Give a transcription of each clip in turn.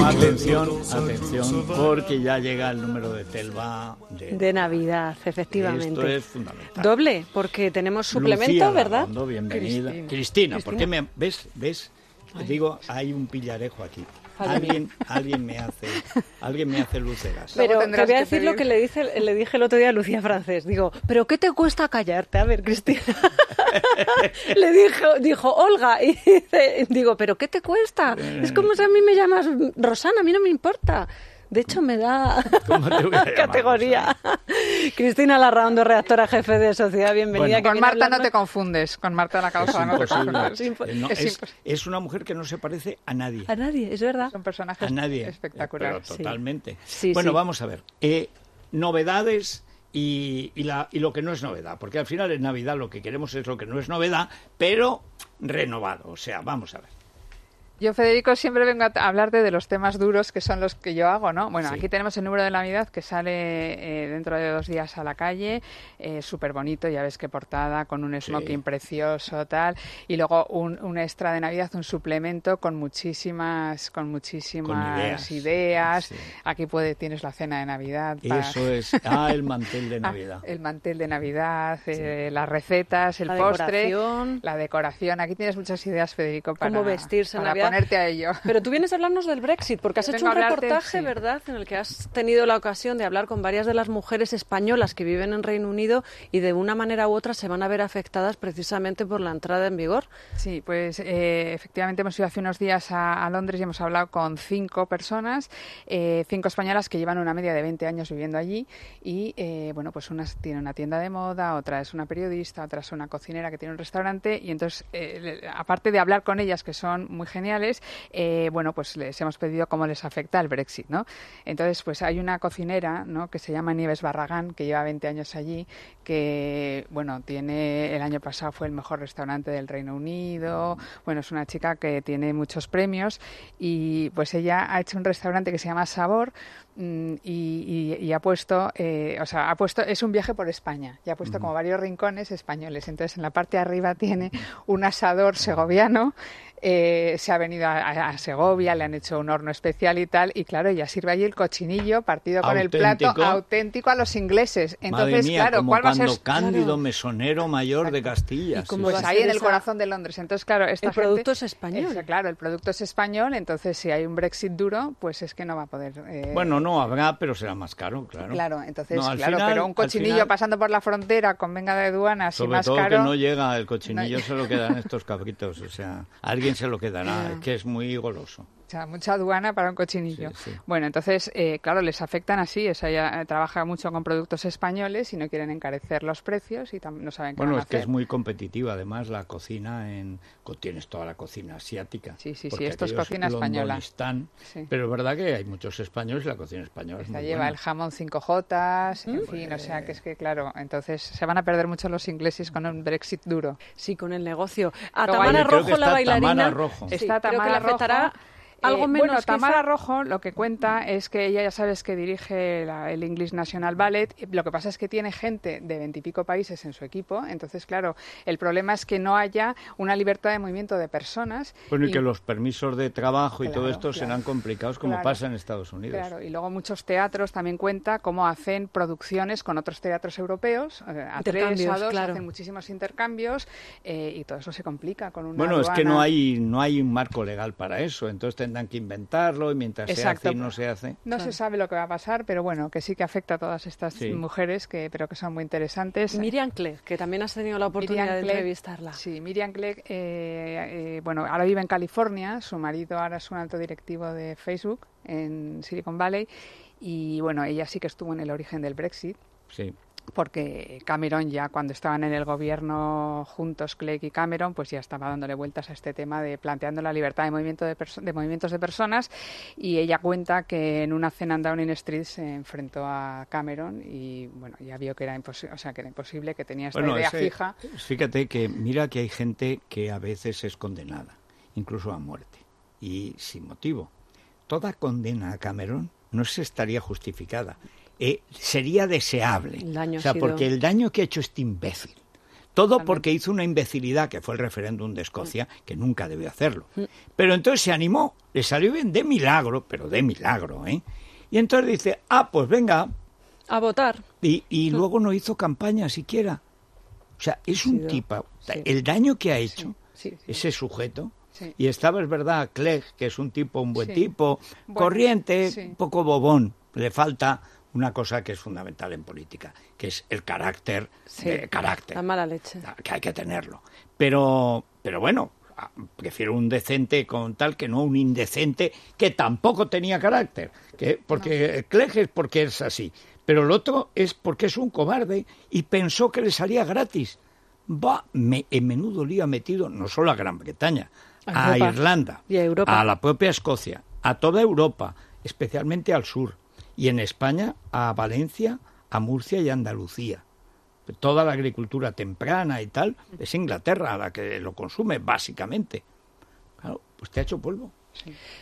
Atención, atención, porque ya llega el número de Telva de, De Navidad, efectivamente. Esto es fundamental. Doble, porque tenemos suplemento, Lucía ¿verdad? Bienvenida. Cristina. Cristina, ¿por qué me ves? ¿Ves? Te digo, hay un pillarejo aquí. Alguien, alguien me hace, alguien me hace luceras. Pero te voy a decir lo que le dije, le dije el otro día a Lucía Francés. Digo, ¿pero qué te cuesta callarte? A ver, Cristina. le dijo, dijo, Olga. Y dice, digo, ¿pero qué te cuesta? Es como si a mí me llamas Rosana, a mí no me importa. De hecho, me da ¿Cómo te voy a llamar, categoría. Cristina Larraundo, redactora jefe de Sociedad, bienvenida. Bueno. que Con Marta no te confundes, con Marta la Es causa no te confundes. impo- Eh, no, es es, es una mujer que no se parece a nadie. A nadie, es verdad. Son personajes A nadie. espectaculares. Pero totalmente. Sí, bueno, sí. vamos a ver. Eh, novedades y, y la, y lo que no es novedad. Porque al final en Navidad lo que queremos es lo que no es novedad, pero renovado. O sea, vamos a ver. Yo, Federico, siempre vengo a hablarte de los temas duros que son los que yo hago, ¿no? Bueno, Sí. aquí tenemos el número de Navidad que sale eh, dentro de dos días a la calle, eh, súper bonito, ya ves qué portada, con un smoking precioso, tal, y luego un, un extra de Navidad, un suplemento con muchísimas, con muchísimas ideas. ideas. Sí. Aquí puede, tienes la cena de Navidad. para- Eso es. Ah, el mantel de Ah, Navidad. el mantel de Navidad, eh, las recetas, el La postre, decoración. la decoración. Aquí tienes muchas ideas, Federico, para, Cómo vestirse en para Navidad. Ponerte a ello. Pero tú vienes a hablarnos del Brexit, porque has Yo hecho un hablarte, reportaje. ¿verdad?, en el que has tenido la ocasión de hablar con varias de las mujeres españolas que viven en Reino Unido y de una manera u otra se van a ver afectadas precisamente por la entrada en vigor. Sí, pues eh, efectivamente hemos ido hace unos días a, a Londres y hemos hablado con cinco personas, eh, cinco españolas que llevan una media de 20 años viviendo allí y, eh, bueno, pues una tiene una tienda de moda, otra es una periodista, otra es una cocinera que tiene un restaurante y entonces, eh, aparte de hablar con ellas, que son muy geniales, eh, bueno, pues les hemos pedido cómo les afecta el Brexit, ¿no? Entonces, pues hay una cocinera, ¿no?, que se llama Nieves Barragán, que lleva 20 años allí, que, bueno, tiene, el año pasado fue el mejor restaurante del Reino Unido, bueno, es una chica que tiene muchos premios y pues ella ha hecho un restaurante que se llama Sabor mm, y, y- y ha puesto, eh, o sea, ha puesto, es un viaje por España y ha puesto como varios rincones españoles. Entonces, en la parte de arriba tiene un asador segoviano. Eh, se ha venido a, Segovia, le han hecho un horno especial y tal, y claro, ella sirve allí el cochinillo partido con el plato Auténtico. a los ingleses. Entonces, Madre mía, claro, como ¿cuál va a cuando ser? Cándido Claro. Mesonero Mayor de Castilla. Y como sí, Pues ahí en el esa- corazón de Londres. Entonces, claro, esta El producto es español. Claro, el producto es español, entonces si hay un Brexit duro, pues es que no va a poder... eh, Bueno, no habrá, pero será más caro, claro. Claro, entonces, No, al claro, final- pero un cochinillo final- pasando por la frontera con venga de aduanas y Sobre más todo caro... que no llega el cochinillo, No- se lo quedan estos cabritos. O sea, alguien se lo quedará, es que es muy goloso. Sea, mucha aduana para un cochinillo. Sí, sí. Bueno, entonces, eh, claro, les afectan así. O sea, ella eh, trabaja mucho con productos españoles y no quieren encarecer los precios y no saben qué Bueno, van a es que es muy competitiva, además, la cocina en... Tienes toda la cocina asiática. Sí, sí, sí, esto es cocina española. Sí. Pero es verdad que hay muchos españoles y la cocina española es Esta muy lleva buena. el jamón 5J, en fin, o sea, que es que, claro, entonces se van a perder mucho los ingleses con un Brexit duro. Sí, con el negocio. A Tamara Rojo, la está bailarina. Tamara Rojo. sí, Está creo que Tamara le afectará Rojo. Algo Eh, menos bueno, que Tamara esa- Rojo lo que cuenta es que ella ya sabes que dirige la- el English National Ballet. y Lo que pasa es que tiene gente de veintipico países en su equipo. Entonces, claro, el problema es que no haya una libertad de movimiento de personas. Bueno, y que los permisos de trabajo y todo Claro, esto claro. serán complicados como Claro. pasa en Estados Unidos. Claro, y luego muchos teatros también cuenta cómo hacen producciones con otros teatros europeos, a tres, a dos, claro. hacen muchísimos intercambios eh, y todo eso se complica con una Bueno, es que no aduana. hay no hay un marco legal para eso, entonces tendrán que inventarlo y mientras Exacto. se hace y no se hace. No se sabe lo que va a pasar, pero bueno, que sí que afecta a todas estas Sí. mujeres, que pero que son muy interesantes. Miriam Clegg, que también has tenido la oportunidad Miriam de Clegg, entrevistarla. Sí, Miriam Clegg, eh, eh, bueno, ahora vive en California, su marido ahora es un alto directivo de Facebook en Silicon Valley y bueno, ella sí que estuvo en el origen del Brexit. Sí. Porque Cameron ya cuando estaban en el gobierno juntos, Clegg y Cameron, pues ya estaba dándole vueltas a este tema de planteando la libertad de, movimiento de, de movimientos de personas y ella cuenta que en una cena en Downing Street se enfrentó a Cameron y bueno, ya vio que era imposible, o sea, que era imposible, que tenía esta Bueno, idea ese- fija. Fíjate que mira que hay gente que a veces es condenada, incluso a muerte, y sin motivo. Toda condena a Cameron no se estaría justificada. Eh, sería deseable. El daño o sea, sido- porque el daño que ha hecho este imbécil. Todo porque hizo una imbecilidad que fue el referéndum de Escocia, que nunca debió hacerlo. Pero entonces se animó, le salió bien de milagro, pero de milagro, ¿eh? Y entonces dice, ah, pues venga, A votar. y, y luego no hizo campaña siquiera. O sea, es un tipo. sí. El daño que ha hecho Sí, sí. ese sujeto. Y estaba, es verdad, Clegg, que es un tipo, un buen tipo, Bueno, corriente, un poco bobón. Le falta una cosa que es fundamental en política, que es el carácter. Sí. eh, carácter. La mala leche. Que hay que tenerlo. Pero, pero bueno, ah, prefiero un decente con tal que no un indecente que tampoco tenía carácter. Que, porque Clegg es porque es así. Pero el otro es porque es un cobarde y pensó que le salía gratis. Va, me, en menudo lío ha metido no solo a Gran Bretaña, A a. Irlanda, Y a Europa. a la propia Escocia, a toda Europa, especialmente al sur, y en España a Valencia, a Murcia y a Andalucía. Toda la agricultura temprana y tal es Inglaterra la que lo consume, básicamente. Claro, pues te ha hecho polvo.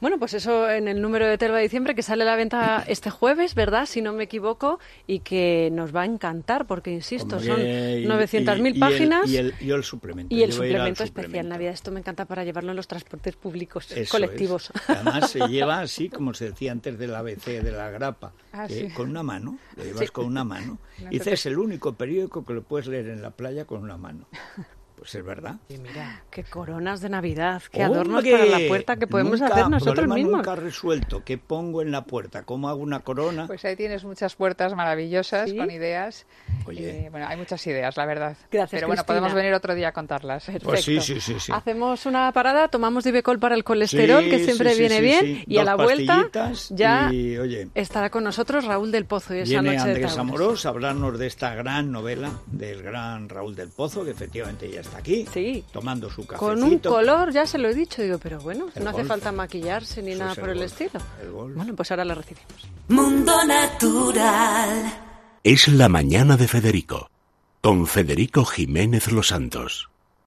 Bueno, pues eso en el número de Telva de diciembre que sale a la venta este jueves, ¿verdad? Si no me equivoco, y que nos va a encantar porque, insisto, son Hombre, y- 900.000 y- y el- páginas. Y el, y el suplemento. Y el especial suplemento. Navidad. Esto me encanta para llevarlo en los transportes públicos Eso colectivos. es. Además se lleva así, como se decía antes del ABC, de la grapa, Ah, que sí. con una mano, lo llevas con una mano. No Y es el único periódico que lo puedes leer en la playa con una mano. Pues es verdad. Y mira, qué coronas de Navidad, qué adornos ¡Hombre! para la puerta que podemos Nunca- hacer nosotros mismos. nunca resuelto. ¿Qué pongo en la puerta? ¿Cómo hago una corona? Pues ahí tienes muchas puertas maravillosas ¿Sí? con ideas. Oye. Eh, bueno, hay muchas ideas, la verdad. Gracias, Pero bueno, Cristina. podemos venir otro día a contarlas. Pues sí, Perfecto. sí, sí, sí. Hacemos una parada, tomamos Divecol para el colesterol, Sí, que siempre sí, sí, viene sí, bien, sí. y a Dos la vuelta ya y, oye, estará con nosotros Raúl del Pozo y esa Viene noche de Andrés Tauros. Amorós a hablarnos de esta gran novela del gran Raúl del Pozo, que efectivamente ya está aquí, Sí. tomando su cafecito. Con un color, ya se lo he dicho, digo, pero bueno, El no hace falta maquillarse ni Eso nada es el por el estilo. el golf. Bueno, pues ahora la recibimos. Mundo Natural. Es la mañana de Federico, con Federico Jiménez Los Santos.